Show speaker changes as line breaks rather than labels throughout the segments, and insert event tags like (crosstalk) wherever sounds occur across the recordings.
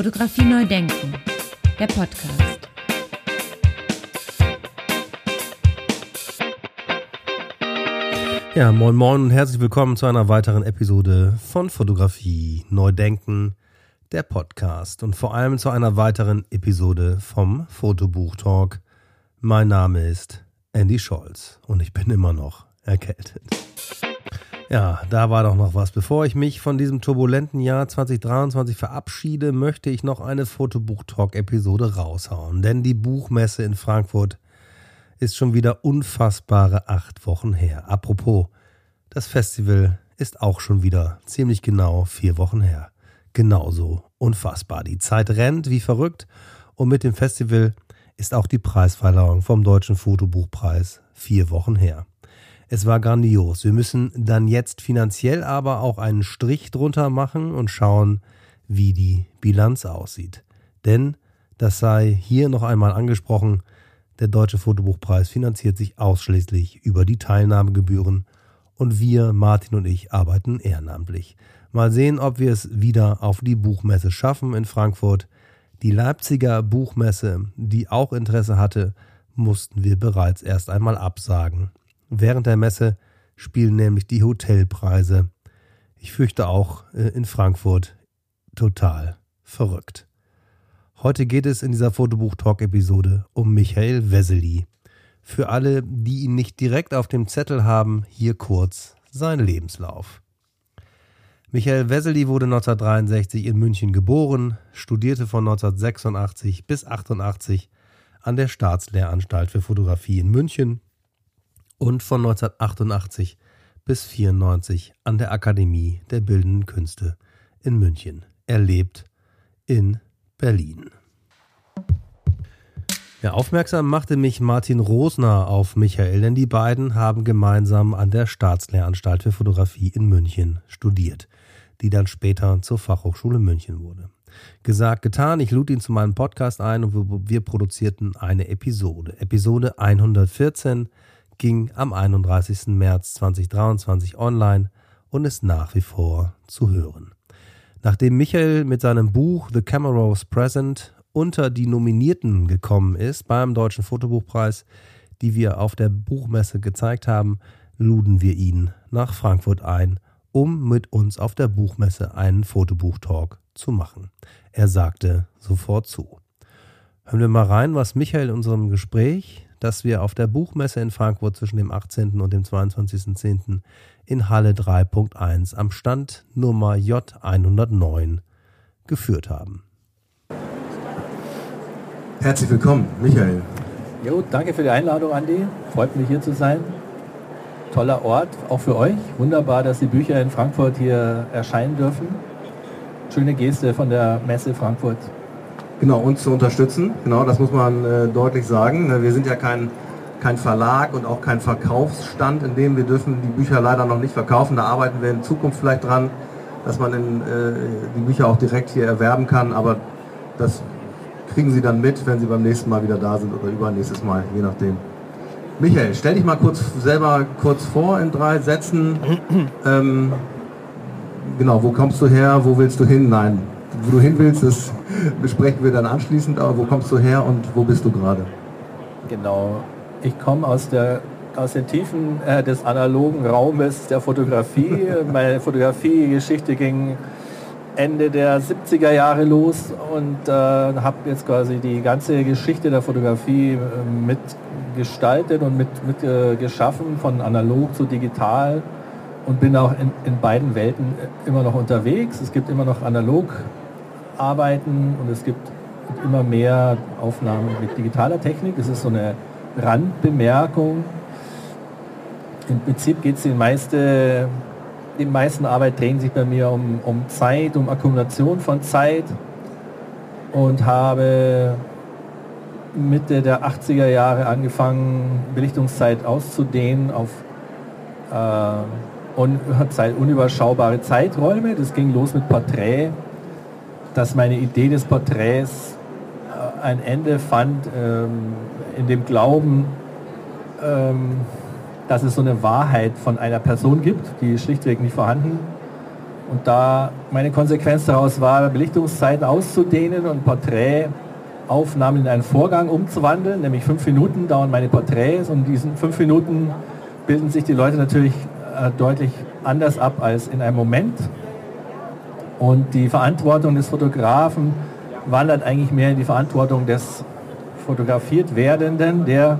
Fotografie neu denken, der Podcast.
Ja, moin moin und herzlich willkommen zu einer weiteren Episode von Fotografie neu denken, der Podcast und vor allem zu einer weiteren Episode vom Fotobuch Talk. Mein Name ist Andy Scholz und ich bin immer noch erkältet. Ja, da war doch noch was. Bevor ich mich von diesem turbulenten Jahr 2023 verabschiede, möchte ich noch eine Fotobuch-Talk-Episode raushauen. Denn die Buchmesse in Frankfurt ist schon wieder unfassbare acht Wochen her. Apropos, das Festival ist auch schon wieder ziemlich genau vier Wochen her. Genauso unfassbar. Die Zeit rennt wie verrückt und mit dem Festival ist auch die Preisverleihung vom Deutschen Fotobuchpreis vier Wochen her. Es war grandios. Wir müssen dann jetzt finanziell aber auch einen Strich drunter machen und schauen, wie die Bilanz aussieht. Denn, das sei hier noch einmal angesprochen, der Deutsche Fotobuchpreis finanziert sich ausschließlich über die Teilnahmegebühren und wir, Martin und ich, arbeiten ehrenamtlich. Mal sehen, ob wir es wieder auf die Buchmesse schaffen in Frankfurt. Die Leipziger Buchmesse, die auch Interesse hatte, mussten wir bereits erst einmal absagen. Während der Messe spielen nämlich die Hotelpreise. Ich fürchte auch äh, in Frankfurt total verrückt. Heute geht es in dieser Fotobuch-Talk-Episode um Michael Wessely. Für alle, die ihn nicht direkt auf dem Zettel haben, hier kurz sein Lebenslauf. Michael Wessely wurde 1963 in München geboren, studierte von 1986 bis 1988 an der Staatslehranstalt für Fotografie in München und von 1988 bis 1994 an der Akademie der Bildenden Künste in München. Er lebt in Berlin. Ja, aufmerksam machte mich Martin Rosner auf Michael, denn die beiden haben gemeinsam an der Staatslehranstalt für Fotografie in München studiert, die dann später zur Fachhochschule München wurde. Gesagt, getan, ich lud ihn zu meinem Podcast ein und wir produzierten eine Episode. Episode 114 ging am 31. März 2023 online und ist nach wie vor zu hören. Nachdem Michael mit seinem Buch The Camaros Present unter die Nominierten gekommen ist beim Deutschen Fotobuchpreis, die wir auf der Buchmesse gezeigt haben, luden wir ihn nach Frankfurt ein, um mit uns auf der Buchmesse einen Fotobuchtalk zu machen. Er sagte sofort zu. Hören wir mal rein, was Michael in unserem Gespräch das wir auf der Buchmesse in Frankfurt zwischen dem 18. und dem 22.10. in Halle 3.1 am Stand Nummer J109 geführt haben.
Herzlich willkommen, Michael.
Jo, danke für die Einladung, Andi. Freut mich hier zu sein. Toller Ort, auch für euch. Wunderbar, dass die Bücher in Frankfurt hier erscheinen dürfen. Schöne Geste von der Messe Frankfurt.
Genau, uns zu unterstützen. Genau, das muss man äh, deutlich sagen. Ne, wir sind ja kein, kein Verlag und auch kein Verkaufsstand, in dem wir dürfen die Bücher leider noch nicht verkaufen. Da arbeiten wir in Zukunft vielleicht dran, dass man in, äh, die Bücher auch direkt hier erwerben kann. Aber das kriegen Sie dann mit, wenn Sie beim nächsten Mal wieder da sind oder übernächstes Mal, je nachdem. Michael, stell dich mal kurz selber kurz vor in drei Sätzen. ähm, genau, wo kommst du her, wo willst du hin? Nein, wo du hin willst, das besprechen wir dann anschließend. Aber wo kommst du her und wo bist du gerade?
Genau. Ich komme aus der aus den Tiefen äh, des analogen Raumes der Fotografie. (laughs) Meine Fotografiegeschichte ging Ende der 70er Jahre los und äh, habe jetzt quasi die ganze Geschichte der Fotografie äh, mitgestaltet und mit, mit äh, geschaffen, von analog zu digital und bin auch in, in beiden Welten äh, immer noch unterwegs. Es gibt immer noch analog arbeiten und es gibt immer mehr Aufnahmen mit digitaler Technik. Es ist so eine Randbemerkung. Im Prinzip geht es die meiste, die meisten Arbeit drehen sich bei mir um, um Zeit, um Akkumulation von Zeit und habe Mitte der 80er Jahre angefangen, Belichtungszeit auszudehnen auf äh, un, Zeit, unüberschaubare Zeiträume. Das ging los mit Porträt dass meine Idee des Porträts äh, ein Ende fand ähm, in dem Glauben, ähm, dass es so eine Wahrheit von einer Person gibt, die schlichtweg nicht vorhanden. Und da meine Konsequenz daraus war, Belichtungszeiten auszudehnen und Porträtaufnahmen in einen Vorgang umzuwandeln, nämlich fünf Minuten dauern meine Porträts und in diesen fünf Minuten bilden sich die Leute natürlich äh, deutlich anders ab als in einem Moment. Und die Verantwortung des Fotografen wandert eigentlich mehr in die Verantwortung des fotografiert werdenden, der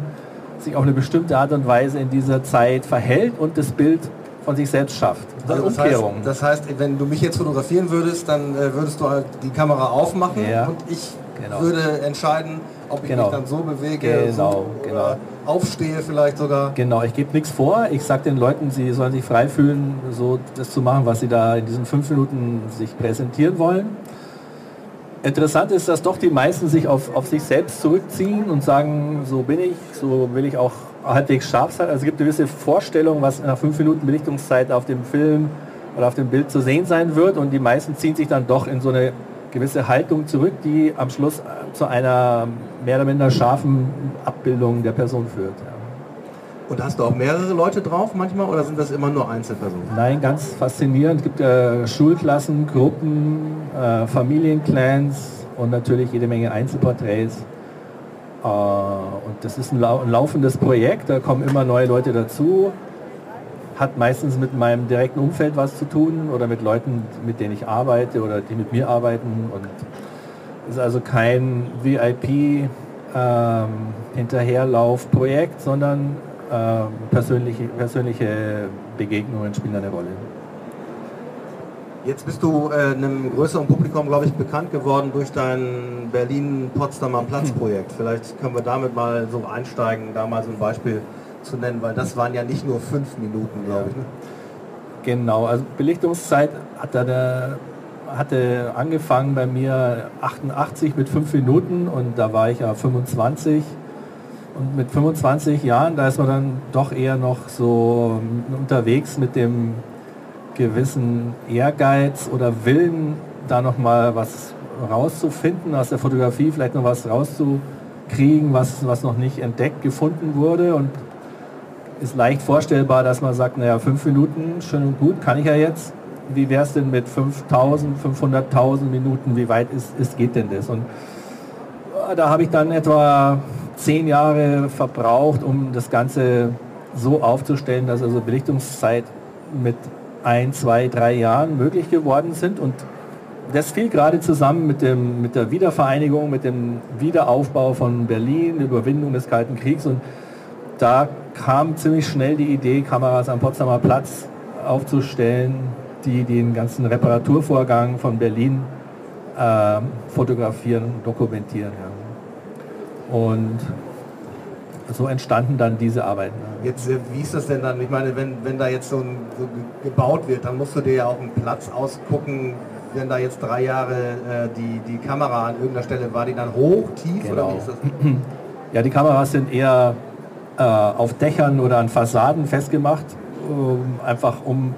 sich auf eine bestimmte Art und Weise in dieser Zeit verhält und das Bild von sich selbst schafft.
Das, also das, heißt, das heißt, wenn du mich jetzt fotografieren würdest, dann äh, würdest du halt die Kamera aufmachen ja, und ich genau. würde entscheiden, ob ich genau. mich dann so bewege, genau, so, genau. aufstehe vielleicht sogar.
Genau, ich gebe nichts vor. Ich sage den Leuten, sie sollen sich frei fühlen, so das zu machen, was sie da in diesen fünf Minuten sich präsentieren wollen. Interessant ist, dass doch die meisten sich auf, auf sich selbst zurückziehen und sagen, so bin ich, so will ich auch halbwegs scharf sein. Also es gibt eine gewisse Vorstellung, was nach fünf Minuten Belichtungszeit auf dem Film oder auf dem Bild zu sehen sein wird und die meisten ziehen sich dann doch in so eine gewisse Haltung zurück, die am Schluss zu einer mehr oder minder scharfen Abbildung der Person führt. Ja.
Und hast du auch mehrere Leute drauf manchmal oder sind das immer nur Einzelpersonen?
Nein, ganz faszinierend. Es gibt äh, Schulklassen, Gruppen, äh, Familienclans und natürlich jede Menge Einzelporträts. Äh, und das ist ein, lau ein, laufendes Projekt, da kommen immer neue Leute dazu. Hat meistens mit meinem direkten Umfeld was zu tun oder mit Leuten, mit denen ich arbeite oder die mit mir arbeiten. Und ist also kein VIP ähm, Hinterherlaufprojekt, sondern äh, persönliche, persönliche Begegnungen spielen eine Rolle.
Jetzt bist du äh, einem größeren Publikum, glaube ich, bekannt geworden durch dein Berlin-Potsdamer Platz-Projekt. Vielleicht können wir damit mal so einsteigen, da mal so ein Beispiel zu nennen, weil das waren ja nicht nur fünf Minuten, glaube ich. Ne?
Genau, also Belichtungszeit hat der, hatte angefangen bei mir 88 mit fünf Minuten und da war ich ja 25 und mit 25 Jahren, da ist man dann doch eher noch so unterwegs mit dem gewissen Ehrgeiz oder Willen, da noch mal was rauszufinden aus der Fotografie, vielleicht noch was rauszukriegen, was, was noch nicht entdeckt, gefunden wurde und ist leicht vorstellbar, dass man sagt, naja, fünf Minuten, schön und gut, kann ich ja jetzt. Wie wäre es denn mit 5000, 500.000 Minuten, wie weit ist, ist, geht denn das? Und da habe ich dann etwa zehn Jahre verbraucht, um das Ganze so aufzustellen, dass also Belichtungszeit mit ein, zwei, drei Jahren möglich geworden sind. Und das fiel gerade zusammen mit, dem, mit der Wiedervereinigung, mit dem Wiederaufbau von Berlin, Überwindung des Kalten Kriegs. Und da kam ziemlich schnell die Idee, Kameras am Potsdamer Platz aufzustellen, die den ganzen Reparaturvorgang von Berlin äh, fotografieren, dokumentieren. Ja. Und so entstanden dann diese Arbeiten.
Jetzt, äh, wie ist das denn dann? Ich meine, wenn, wenn da jetzt so, ein, so gebaut wird, dann musst du dir ja auch einen Platz ausgucken, wenn da jetzt drei Jahre äh, die, die Kamera an irgendeiner Stelle, war die dann hoch, tief genau. oder wie ist das?
Ja, die Kameras sind eher äh, auf Dächern oder an Fassaden festgemacht, äh, einfach um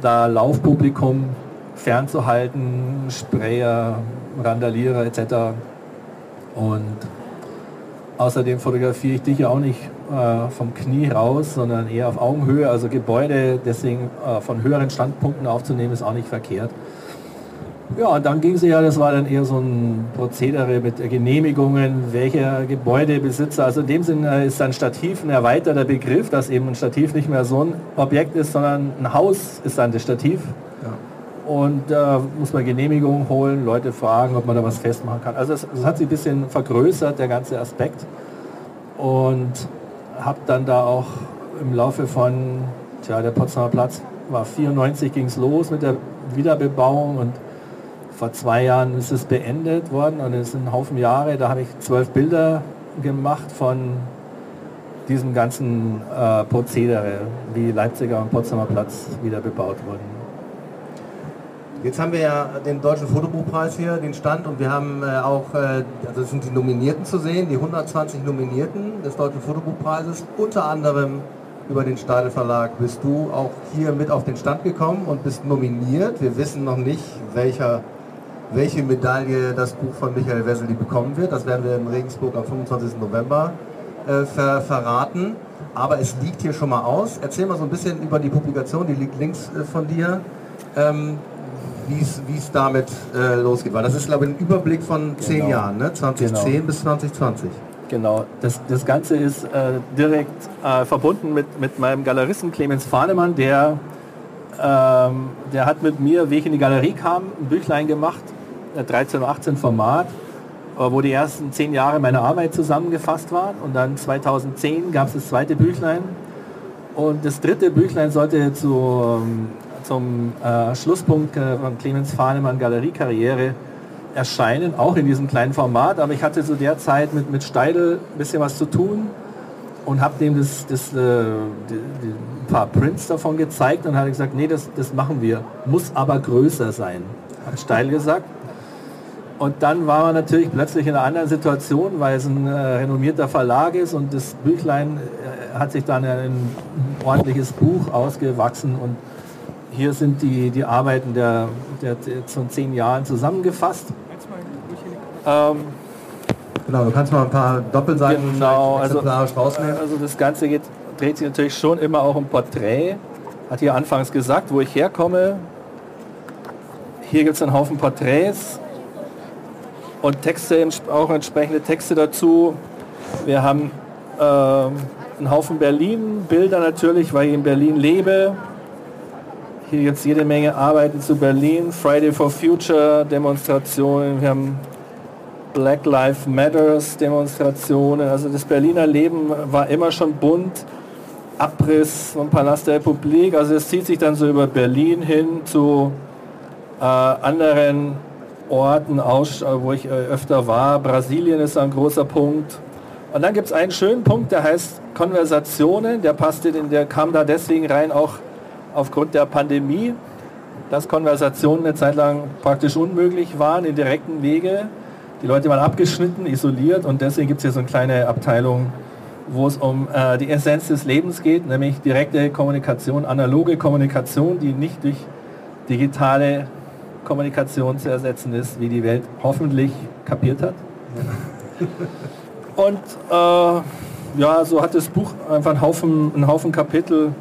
da Laufpublikum fernzuhalten, Sprayer, Randalierer etc. Und Außerdem fotografiere ich dich ja auch nicht äh, vom Knie raus, sondern eher auf Augenhöhe. Also Gebäude deswegen äh, von höheren Standpunkten aufzunehmen, ist auch nicht verkehrt. Ja, und dann ging es ja, das war dann eher so ein Prozedere mit Genehmigungen, welcher Gebäudebesitzer, also in dem Sinne ist ein Stativ ein erweiterter Begriff, dass eben ein Stativ nicht mehr so ein Objekt ist, sondern ein Haus ist dann das Stativ. Und da äh, muss man Genehmigungen holen, Leute fragen, ob man da was festmachen kann. Also es, es hat sich ein bisschen vergrößert, der ganze Aspekt. Und habe dann da auch im Laufe von, tja, der Potsdamer Platz war 94 ging es los mit der Wiederbebauung und vor zwei Jahren ist es beendet worden und es sind ein Haufen Jahre, da habe ich zwölf Bilder gemacht von diesem ganzen äh, Prozedere, wie Leipziger und Potsdamer Platz wieder bebaut wurden.
Jetzt haben wir ja den Deutschen Fotobuchpreis hier, den Stand, und wir haben äh, auch, äh, also es sind die Nominierten zu sehen, die 120 Nominierten des Deutschen Fotobuchpreises. Unter anderem über den Stadel Verlag bist du auch hier mit auf den Stand gekommen und bist nominiert. Wir wissen noch nicht, welcher, welche Medaille das Buch von Michael Wessely bekommen wird. Das werden wir in Regensburg am 25. November äh, ver verraten. Aber es liegt hier schon mal aus. Erzähl mal so ein bisschen über die Publikation, die liegt links äh, von dir. Ähm, wie es damit äh, losgeht. Weil das ist, glaube ich, ein Überblick von zehn
Genau.
Jahren, ne? 2010
Genau.
bis 2020.
Genau, das, das Ganze ist äh, direkt äh, verbunden mit, mit meinem Galeristen Clemens Fahnemann, der, ähm, der hat mit mir, wie ich in die Galerie kam, ein Büchlein gemacht, 13 und 18 Format, äh, wo die ersten zehn Jahre meiner Arbeit zusammengefasst waren. Und dann 2010 gab es das zweite Büchlein. Und das dritte Büchlein sollte zu, ähm, zum äh, Schlusspunkt äh, von Clemens Fahnemann Galeriekarriere erscheinen, auch in diesem kleinen Format. Aber ich hatte zu der Zeit mit, mit Steidl ein bisschen was zu tun und habe dem das, das, äh, die, die, ein paar Prints davon gezeigt und hatte gesagt, nee, das, das machen wir, muss aber größer sein, hat Steidl gesagt. Und dann war man natürlich plötzlich in einer anderen Situation, weil es ein äh, renommierter Verlag ist und das Büchlein äh, hat sich dann in ein ordentliches Buch ausgewachsen und hier sind die, die Arbeiten der, der, der von zehn Jahren zusammengefasst. Ähm,
Genau, du kannst mal ein paar Doppelseiten
Genau, also,
exemplarisch rausnehmen.
also das Ganze geht, dreht sich natürlich schon immer auch um Porträt. Hat hier anfangs gesagt, wo ich herkomme. Hier gibt es einen Haufen Porträts und Texte, auch entsprechende Texte dazu. Wir haben ähm, einen Haufen Berlin-Bilder natürlich, weil ich in Berlin lebe. Hier es jede Menge Arbeiten zu Berlin, Friday for Future Demonstrationen, wir haben Black Lives Matters Demonstrationen. Also das Berliner Leben war immer schon bunt. Abriss vom Palast der Republik. Also es zieht sich dann so über Berlin hin zu äh, anderen Orten, aus, äh, wo ich äh, öfter war. Brasilien ist ein großer Punkt. Und dann gibt es einen schönen Punkt, der heißt Konversationen. Der passte, der kam da deswegen rein, auch aufgrund der Pandemie, dass Konversationen eine Zeit lang praktisch unmöglich waren in direkten Wege. Die Leute waren abgeschnitten, isoliert und deswegen gibt es hier so eine kleine Abteilung, wo es um äh, die Essenz des Lebens geht, nämlich direkte Kommunikation, analoge Kommunikation, die nicht durch digitale Kommunikation zu ersetzen ist, wie die Welt hoffentlich kapiert hat. Und äh, ja, so hat das Buch einfach einen Haufen, einen Haufen Kapitel.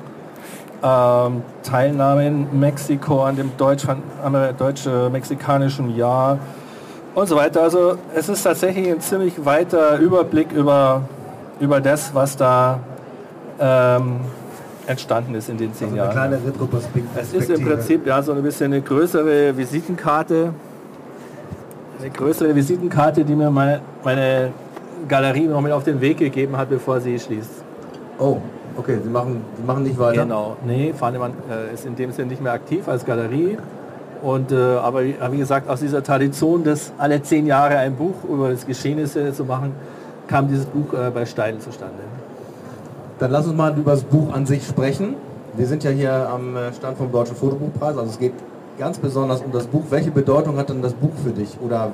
Ähm, Teilnahme in Mexiko an dem deutsch-mexikanischen Jahr und so weiter. Also es ist tatsächlich ein ziemlich weiter Überblick über, über das, was da ähm, entstanden ist in den zehn
Also eine
Jahren.
kleine Retroperspektive.
Es ist im Prinzip ja so ein bisschen eine größere Visitenkarte. Eine größere Visitenkarte, die mir mal meine Galerie noch mit auf den Weg gegeben hat, bevor sie schließt.
Oh, okay, Sie machen, Sie machen nicht weiter.
Genau. Nee, Fahnemann äh, ist in dem Sinne nicht mehr aktiv als Galerie. Und, äh, aber wie, gesagt, aus dieser Tradition, das alle zehn Jahre ein Buch über das Geschehnisse zu machen, kam dieses Buch äh, bei Stein zustande.
Dann lass uns mal über das Buch an sich sprechen. Wir sind ja hier am äh, Stand vom Deutschen Fotobuchpreis, also es geht ganz besonders um das Buch. Welche Bedeutung hat denn das Buch für dich? Oder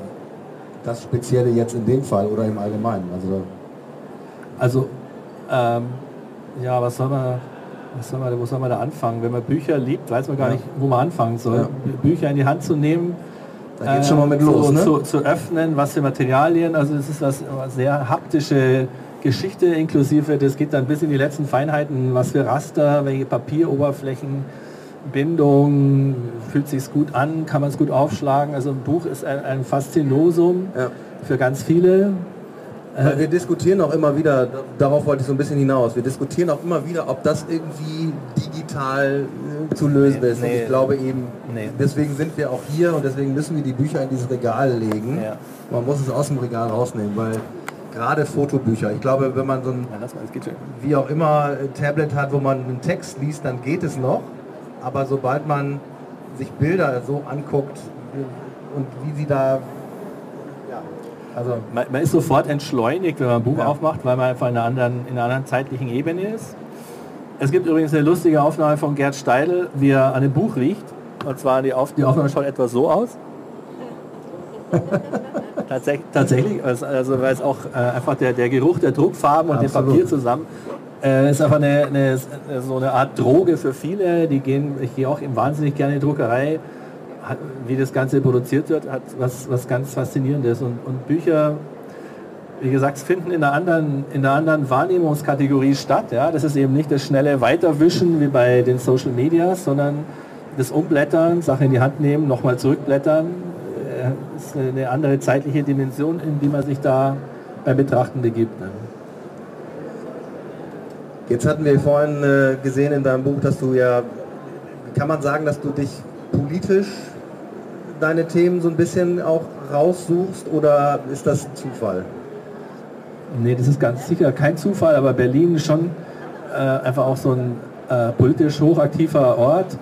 das Spezielle jetzt in dem Fall oder im Allgemeinen? Also
Also, ähm, ja, was soll man, was soll man, wo soll man da anfangen? Wenn man Bücher liebt, weiß man gar
Ja.
nicht, wo man anfangen soll.
Ja.
Bü- Bücher in die Hand zu nehmen,
da geht's schon mal mit los,
zu,
ne?
zu, zu öffnen, was für Materialien, also es ist was was sehr haptische Geschichte inklusive, das geht dann bis in die letzten Feinheiten, was für Raster, welche Papieroberflächen, Bindung, fühlt sich gut an, kann man es gut aufschlagen. Also ein Buch ist ein, ein Faszinosum
Ja.
für ganz viele.
Weil wir diskutieren auch immer wieder, darauf wollte ich so ein bisschen hinaus, wir diskutieren auch immer wieder, ob das irgendwie digital äh, zu lösen
Nee,
ist. Und
nee.
ich glaube eben,
Nee.
deswegen sind wir auch hier und deswegen müssen wir die Bücher in dieses Regal legen.
Ja.
Man muss es aus dem Regal rausnehmen, weil gerade Fotobücher, ich glaube, wenn man so ein,
Ja, lass mal, es geht schon.
wie auch immer, Tablet hat, wo man einen Text liest, dann geht es noch. Aber sobald man sich Bilder so anguckt und wie sie da, ja, also
Man, man ist sofort entschleunigt, wenn man ein Buch
Ja.
aufmacht, weil man einfach in einer, anderen, in einer anderen zeitlichen Ebene ist. Es gibt übrigens eine lustige Aufnahme von Gerd Steidl, wie er an dem Buch riecht. Und zwar die, Auf die Aufnahme schaut etwa so aus. (laughs) Tatsächlich, tatsächlich also, also weil es auch äh, einfach der, der Geruch der Druckfarben und dem. Papier zusammen äh, ist einfach eine, eine, so eine Art Droge für viele. Die gehen, ich gehe auch wahnsinnig gerne in die Druckerei. Hat, wie das Ganze produziert wird, hat was, was ganz Faszinierendes. Und, und Bücher, wie gesagt, finden in einer anderen, in einer anderen Wahrnehmungskategorie statt. Ja? Das ist eben nicht das schnelle Weiterwischen wie bei den Social Media, sondern das Umblättern, Sache in die Hand nehmen, nochmal zurückblättern, äh, ist eine andere zeitliche Dimension, in die man sich da beim Betrachten begibt. Ne?
Jetzt hatten wir vorhin äh, gesehen in deinem Buch, dass du ja, kann man sagen, dass du dich politisch deine Themen so ein bisschen auch raussuchst oder ist das Zufall?
Nee, das ist ganz sicher kein Zufall, aber Berlin ist schon äh, einfach auch so ein äh, politisch hochaktiver Ort,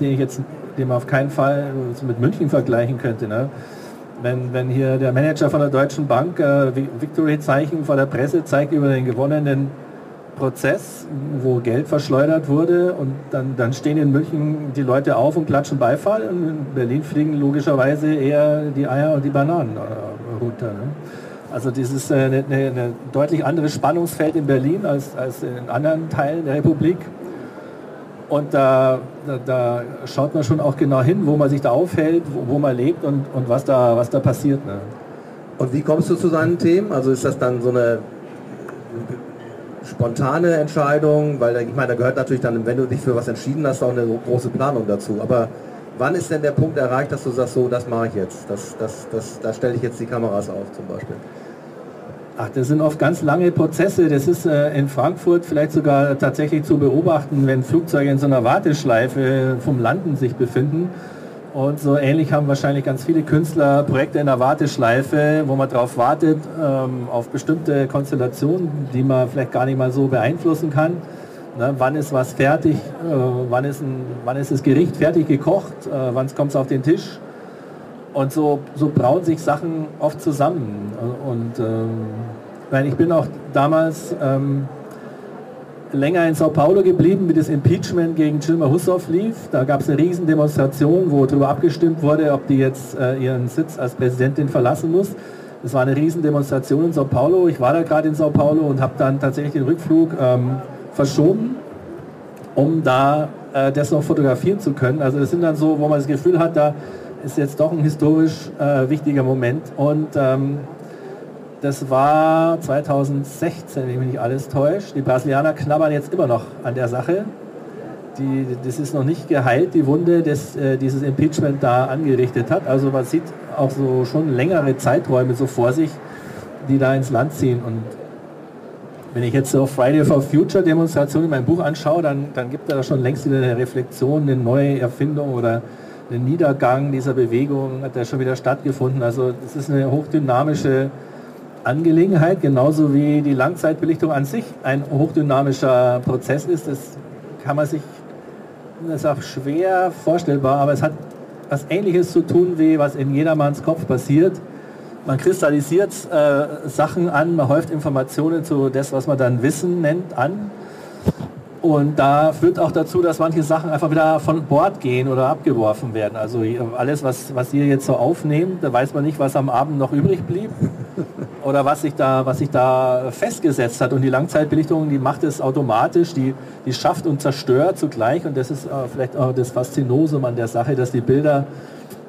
den ich jetzt den man auf keinen Fall mit München vergleichen könnte. Ne? Wenn, wenn hier der Manager von der Deutschen Bank äh, Victory-Zeichen vor der Presse zeigt über den gewonnenen Prozess, wo Geld verschleudert wurde und dann, dann stehen in München die Leute auf und klatschen Beifall und in Berlin fliegen logischerweise eher die Eier und die Bananen äh, runter. Ne? Also dieses äh, eine deutlich anderes Spannungsfeld in Berlin als, als in anderen Teilen der Republik. Und da, da, da, schaut man schon auch genau hin, wo man sich da aufhält, wo, wo man lebt und, und was, da, was da passiert. Ne?
Und wie kommst du zu seinen Themen? Also ist das dann so eine spontane Entscheidung? Weil ich meine, da gehört natürlich dann, wenn du dich für was entschieden hast, auch eine große Planung dazu. Aber wann ist denn der Punkt erreicht, dass du sagst, so, das mache ich jetzt? Das, das, das, da stelle ich jetzt die Kameras auf zum Beispiel?
Ach, das sind oft ganz lange Prozesse. Das ist äh, in Frankfurt vielleicht sogar tatsächlich zu beobachten, wenn Flugzeuge in so einer Warteschleife vom Landen sich befinden. Und so ähnlich haben wahrscheinlich ganz viele Künstler Projekte in der Warteschleife, wo man darauf wartet, ähm, auf bestimmte Konstellationen, die man vielleicht gar nicht mal so beeinflussen kann. Ne, wann ist was fertig, äh, wann, ist ein, wann ist das Gericht fertig gekocht, äh, wann kommt es auf den Tisch. Und so, so brauen sich Sachen oft zusammen. Und ähm, ich bin auch damals ähm, länger in Sao Paulo geblieben, wie das Impeachment gegen Dilma Hussow lief. Da gab es eine Riesendemonstration, wo darüber abgestimmt wurde, ob die jetzt äh, ihren Sitz als Präsidentin verlassen muss. Das war eine Riesendemonstration in Sao Paulo. Ich war da gerade in Sao Paulo und habe dann tatsächlich den Rückflug ähm, verschoben, um da äh, das noch fotografieren zu können. Also das sind dann so, wo man das Gefühl hat, da ist jetzt doch ein historisch äh, wichtiger Moment. Und ähm, das war 2016, wenn mich nicht alles täuscht. Die Brasilianer knabbern jetzt immer noch an der Sache. Die, das ist noch nicht geheilt, die Wunde, das äh, dieses Impeachment da angerichtet hat. Also man sieht auch so schon längere Zeiträume so vor sich, die da ins Land ziehen. Und wenn ich jetzt so Friday for Future Demonstration in meinem Buch anschaue, dann, dann gibt er schon längst wieder eine Reflexion, eine neue Erfindung oder einen Niedergang dieser Bewegung hat ja schon wieder stattgefunden. Also es ist eine hochdynamische Angelegenheit, genauso wie die Langzeitbelichtung an sich ein hochdynamischer Prozess ist. Das kann man sich, das ist auch schwer vorstellbar, aber es hat was Ähnliches zu tun, wie was in jedermanns Kopf passiert. Man kristallisiert äh, Sachen an, man häuft Informationen zu das, was man dann Wissen nennt, an. Und da führt auch dazu, dass manche Sachen einfach wieder von Bord gehen oder abgeworfen werden. Also alles, was, was ihr jetzt so aufnehmt, da weiß man nicht, was am Abend noch übrig blieb (laughs) oder was sich da, was sich da festgesetzt hat. Und die Langzeitbelichtung, die macht es automatisch, die, die schafft und zerstört zugleich. Und das ist äh, vielleicht auch das Faszinosum an der Sache, dass die Bilder,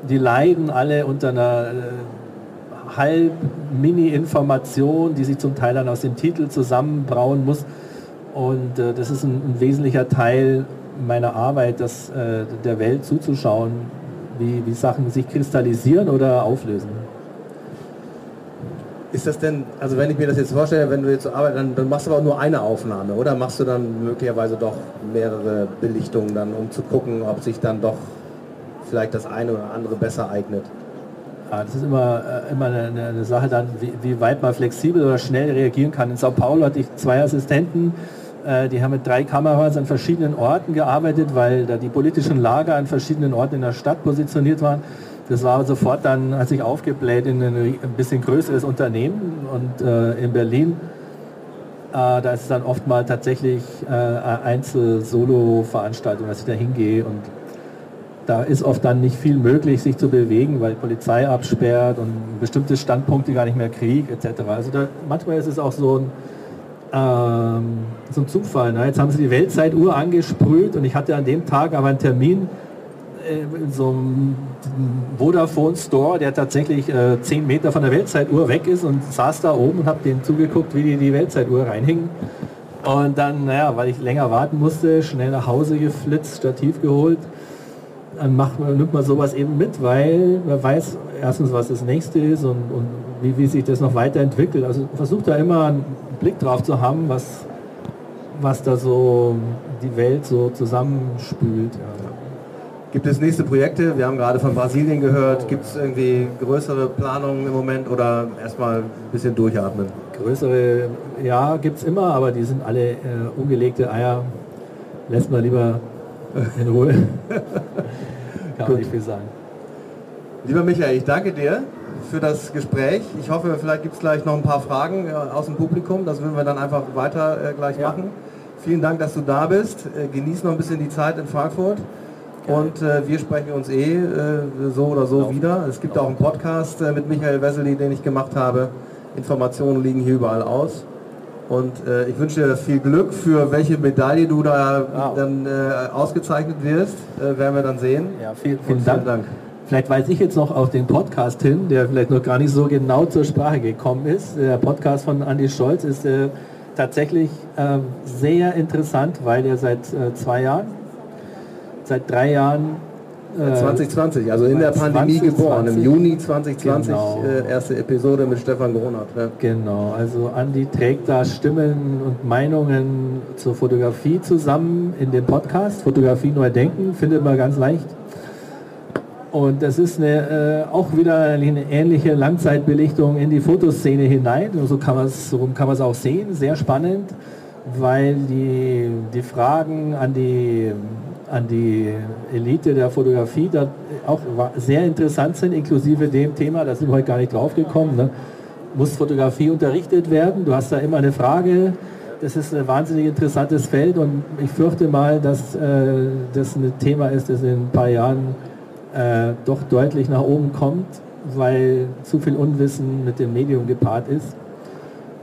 die leiden alle unter einer äh, halb Mini-Information, die sich zum Teil dann aus dem Titel zusammenbrauen muss und äh, das ist ein, ein, wesentlicher Teil meiner Arbeit, das, äh, der Welt zuzuschauen, wie, wie Sachen sich kristallisieren oder auflösen.
Ist das denn, also wenn ich mir das jetzt vorstelle, wenn du jetzt so arbeitest, dann, dann, machst du aber nur eine Aufnahme, oder machst du dann möglicherweise doch mehrere Belichtungen dann, um zu gucken, ob sich dann doch vielleicht das eine oder andere besser eignet?
Ja, das ist immer, äh, immer eine, eine Sache dann, wie, wie, weit man flexibel oder schnell reagieren kann. In Sao Paulo hatte ich zwei Assistenten, die haben mit drei Kameras an verschiedenen Orten gearbeitet, weil da die politischen Lager an verschiedenen Orten in der Stadt positioniert waren. Das war sofort dann, hat sich aufgebläht in ein, bisschen größeres Unternehmen und äh, in Berlin, äh, da ist es dann oft mal tatsächlich äh, Einzel-Solo-Veranstaltung, dass ich da hingehe und da ist oft dann nicht viel möglich, sich zu bewegen, weil Polizei absperrt und bestimmte Standpunkte gar nicht mehr kriegt, etc. Also da, manchmal ist es auch so ein, ähm, so Zufall. Ne? Jetzt haben sie die Weltzeituhr angesprüht und ich hatte an dem Tag aber einen Termin äh, in so einem Vodafone Store, der tatsächlich äh, 10 Meter von der Weltzeituhr weg ist und saß da oben und habe denen zugeguckt, wie die die Weltzeituhr reinhingen. Und dann, naja, weil ich länger warten musste, schnell nach Hause geflitzt, Stativ geholt. Dann macht man, nimmt man sowas eben mit, weil man weiß erstens, was das nächste ist und, und wie, wie sich das noch weiterentwickelt. Also versucht da immer einen Blick drauf zu haben, was, was da so die Welt so zusammenspült. Ja.
Gibt es nächste Projekte? Wir haben gerade von Brasilien gehört. Gibt es irgendwie größere Planungen im Moment oder erstmal ein bisschen durchatmen?
Größere, ja, gibt es immer, aber die sind alle äh, ungelegte Eier. Lässt man lieber in Ruhe. (laughs) Kann man nicht viel sagen.
Lieber Michael, ich danke dir für das Gespräch. Ich hoffe, vielleicht gibt es gleich noch ein paar Fragen äh, aus dem Publikum. Das würden wir dann einfach weiter äh, gleich ja. machen. Vielen Dank, dass du da bist. Äh, genieß noch ein bisschen die Zeit in Frankfurt. Und äh, wir sprechen uns eh äh, so oder so Auf. wieder. Es gibt auch einen Podcast mit Michael Wessely, den ich gemacht habe. Informationen liegen hier überall aus. Und äh, ich wünsche dir viel Glück für welche Medaille du da wow. dann äh, ausgezeichnet wirst, äh, werden wir dann sehen.
Ja, vielen, vielen, Dank. Dank. Vielleicht weise ich jetzt noch auf den Podcast hin, der vielleicht noch gar nicht so genau zur Sprache gekommen ist. Der Podcast von Andy Scholz ist tatsächlich sehr interessant, weil er seit zwei Jahren seit drei Jahren.
Äh, 2020, also in der Pandemie 2020, geboren, im Juni 2020, genau. äh, erste Episode mit Stefan Gronert. Ja.
Genau, also Andi trägt da Stimmen und Meinungen zur Fotografie zusammen in dem Podcast. Fotografie neu denken, findet man ganz leicht. Und das ist eine, äh, auch wieder eine ähnliche Langzeitbelichtung in die Fotoszene hinein. So kann man es so kann auch sehen, sehr spannend, weil die, die Fragen an die an die Elite der Fotografie da auch sehr interessant sind, inklusive dem Thema, da sind wir heute gar nicht drauf gekommen. Ne? Muss Fotografie unterrichtet werden? Du hast da immer eine Frage. Das ist ein wahnsinnig interessantes Feld und ich fürchte mal, dass äh, das ein Thema ist, das in ein paar Jahren äh, doch deutlich nach oben kommt, weil zu viel Unwissen mit dem Medium gepaart ist.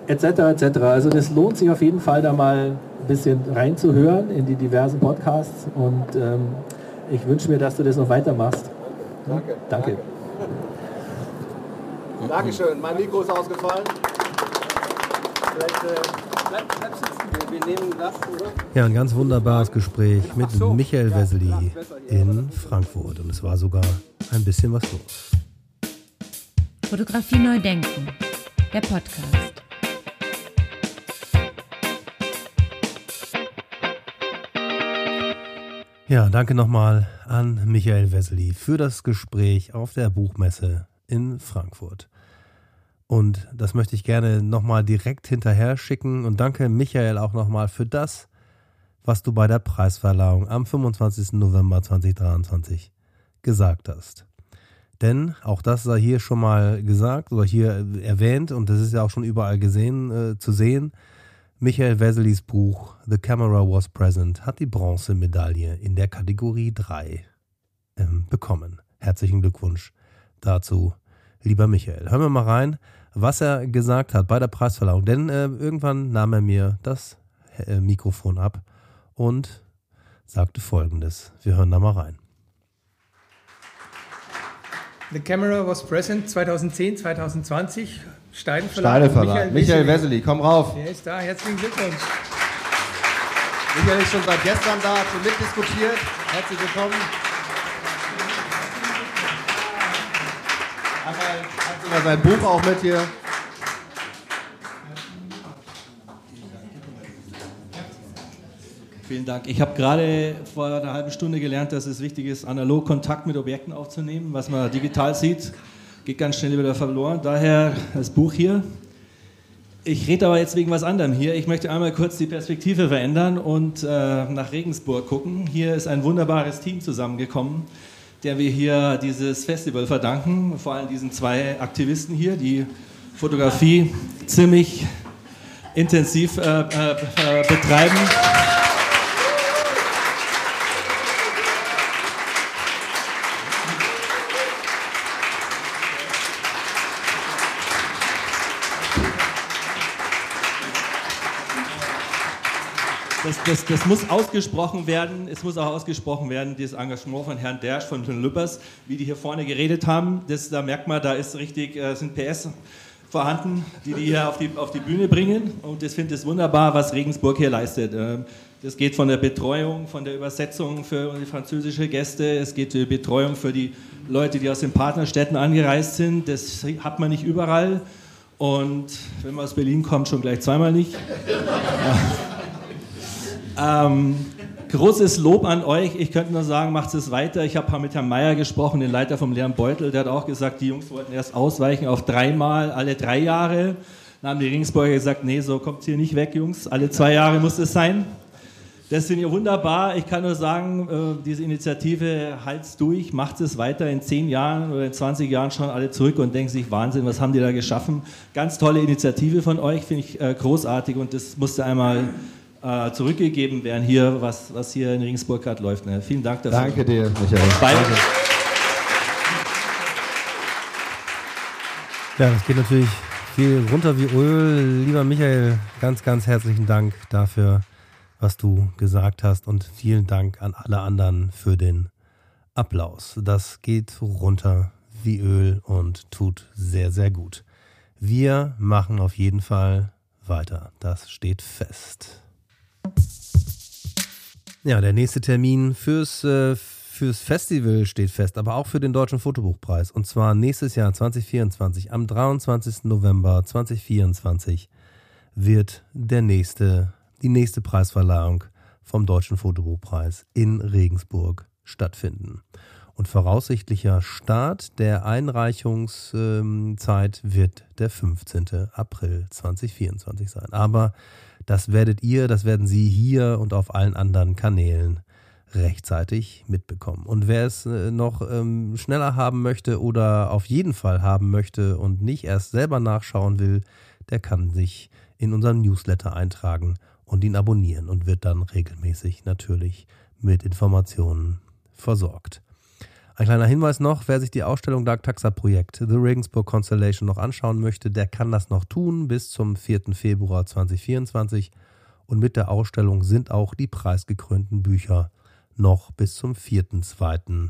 Etc. etc. Also das lohnt sich auf jeden Fall da mal bisschen reinzuhören in die diversen Podcasts und ähm, ich wünsche mir, dass du das noch weitermachst.
Danke.
Danke.
Danke. Dankeschön. Mein Mikro ist ausgefallen. Vielleicht, äh, bleib, bleib sitzen. Wir, nehmen das, oder?
Ja, ein ganz wunderbares Gespräch mit so. Michael Wessely in Frankfurt. Und es war sogar ein bisschen was los.
Fotografie neu denken. Der Podcast.
Ja, danke nochmal an Michael Wessely für das Gespräch auf der Buchmesse in Frankfurt. Und das möchte ich gerne nochmal direkt hinterher schicken. Und danke Michael auch nochmal für das, was du bei der Preisverleihung am 25. November 2023 gesagt hast. Denn auch das sei hier schon mal gesagt oder hier erwähnt und das ist ja auch schon überall gesehen, äh, zu sehen. Michael Wesselys Buch The Camera Was Present hat die Bronzemedaille in der Kategorie 3 ähm, bekommen. Herzlichen Glückwunsch dazu, lieber Michael. Hören wir mal rein, was er gesagt hat bei der Preisverleihung. Denn äh, irgendwann nahm er mir das äh, Mikrofon ab und sagte folgendes. Wir hören da mal rein.
The Camera Was Present 2010, 2020
Steine Verlag. Michael, Michael Wessely, komm rauf.
Der ist da, herzlichen Glückwunsch.
Michael ist schon seit gestern da, hat schon mitdiskutiert. Herzlich willkommen. Einmal hat sogar sein Buch auch mit hier.
Vielen Dank. Ich habe gerade vor einer halben Stunde gelernt, dass es wichtig ist, analog Kontakt mit Objekten aufzunehmen, was man digital sieht geht ganz schnell wieder verloren. Daher das Buch hier. Ich rede aber jetzt wegen was anderem hier. Ich möchte einmal kurz die Perspektive verändern und äh, nach Regensburg gucken. Hier ist ein wunderbares Team zusammengekommen, der wir hier dieses Festival verdanken. Vor allem diesen zwei Aktivisten hier, die Fotografie ziemlich intensiv äh, äh, betreiben. Das, das, muss ausgesprochen werden. Es muss auch ausgesprochen werden, dieses Engagement von Herrn Dersch, von Herrn Lüppers, wie die hier vorne geredet haben. Das, da merkt man, da ist richtig, äh, sind PS
vorhanden, die die hier auf die, auf die Bühne bringen. Und ich finde es wunderbar, was Regensburg hier leistet. Ähm, das geht von der Betreuung, von der Übersetzung für die französische Gäste, es geht die Betreuung für die Leute, die aus den Partnerstädten angereist sind. Das hat man nicht überall. Und wenn man aus Berlin kommt, schon gleich zweimal nicht. Ähm, großes Lob an euch. Ich könnte nur sagen, macht es weiter. Ich habe mit Herrn Meyer gesprochen, den Leiter vom leeren Beutel. Der hat auch gesagt, die Jungs wollten erst ausweichen auf dreimal alle drei Jahre. Dann haben die Regensburger gesagt, nee, so kommt hier nicht weg, Jungs. Alle zwei Jahre muss es sein. Das sind ja wunderbar. Ich kann nur sagen, äh, diese Initiative halt's durch, macht es weiter in zehn Jahren oder in 20 Jahren schauen alle zurück und denken sich, Wahnsinn, was haben die da geschaffen? Ganz tolle Initiative von euch, finde ich äh, großartig und das musste einmal äh, zurückgegeben werden hier, was, was hier in Regensburg gerade läuft. Ne? Vielen Dank dafür.
Danke dir, Michael.
Danke.
Ja, das geht natürlich viel runter wie Öl. Lieber Michael, ganz, ganz herzlichen Dank dafür was du gesagt hast und vielen Dank an alle anderen für den Applaus. Das geht runter wie Öl und tut sehr, sehr gut. Wir machen auf jeden Fall weiter. Das steht fest. Ja, der nächste Termin fürs, äh, fürs Festival steht fest, aber auch für den Deutschen Fotobuchpreis. Und zwar nächstes Jahr 2024, am 23. November 2024 wird der nächste die nächste Preisverleihung vom Deutschen Fotobuchpreis in Regensburg stattfinden. Und voraussichtlicher Start der Einreichungszeit wird der 15. April 2024 sein. Aber das werdet ihr, das werden Sie hier und auf allen anderen Kanälen rechtzeitig mitbekommen. Und wer es äh, noch ähm, schneller haben möchte oder auf jeden Fall haben möchte und nicht erst selber nachschauen will, der kann sich in unseren Newsletter eintragen und ihn abonnieren und wird dann regelmäßig natürlich mit Informationen versorgt. Ein kleiner Hinweis noch, wer sich die Ausstellung Dark Taxa Projekt The Regensburg Constellation noch anschauen möchte, der kann das noch tun bis zum 4. Februar 2024 und mit der Ausstellung sind auch die preisgekrönten Bücher noch bis zum 4.2.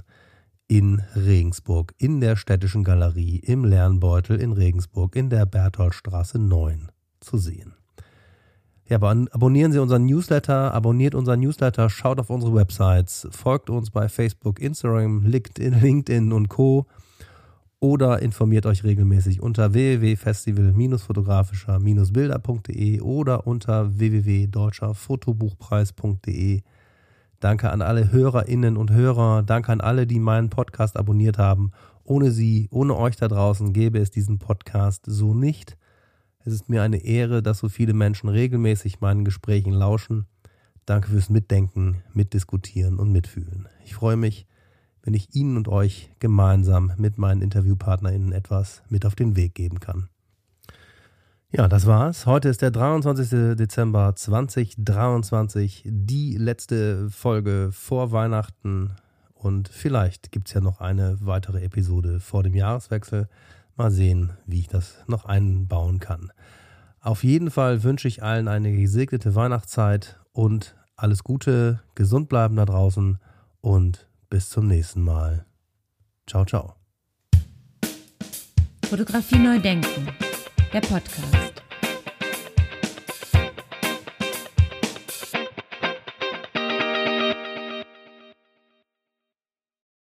in Regensburg in der Städtischen Galerie im Lernbeutel in Regensburg in der Bertholdstraße 9 zu sehen. Ja, abonnieren Sie unseren Newsletter, abonniert unseren Newsletter, schaut auf unsere Websites, folgt uns bei Facebook, Instagram, LinkedIn, LinkedIn und Co. Oder informiert euch regelmäßig unter www.festival-fotografischer-bilder.de oder unter www.deutscherfotobuchpreis.de. Danke an alle Hörerinnen und Hörer. Danke an alle, die meinen Podcast abonniert haben. Ohne sie, ohne euch da draußen gäbe es diesen Podcast so nicht. Es ist mir eine Ehre, dass so viele Menschen regelmäßig meinen Gesprächen lauschen. Danke fürs Mitdenken, Mitdiskutieren und Mitfühlen. Ich freue mich, wenn ich Ihnen und euch gemeinsam mit meinen InterviewpartnerInnen etwas mit auf den Weg geben kann. Ja, das war's. Heute ist der 23. Dezember 2023, die letzte Folge vor Weihnachten und vielleicht gibt es ja noch eine weitere Episode vor dem Jahreswechsel. Mal sehen, wie ich das noch einbauen kann. Auf jeden Fall wünsche ich allen eine gesegnete Weihnachtszeit und alles Gute, gesund bleiben da draußen und bis zum nächsten Mal. Ciao, ciao.
Fotografie neu denken. Der Podcast.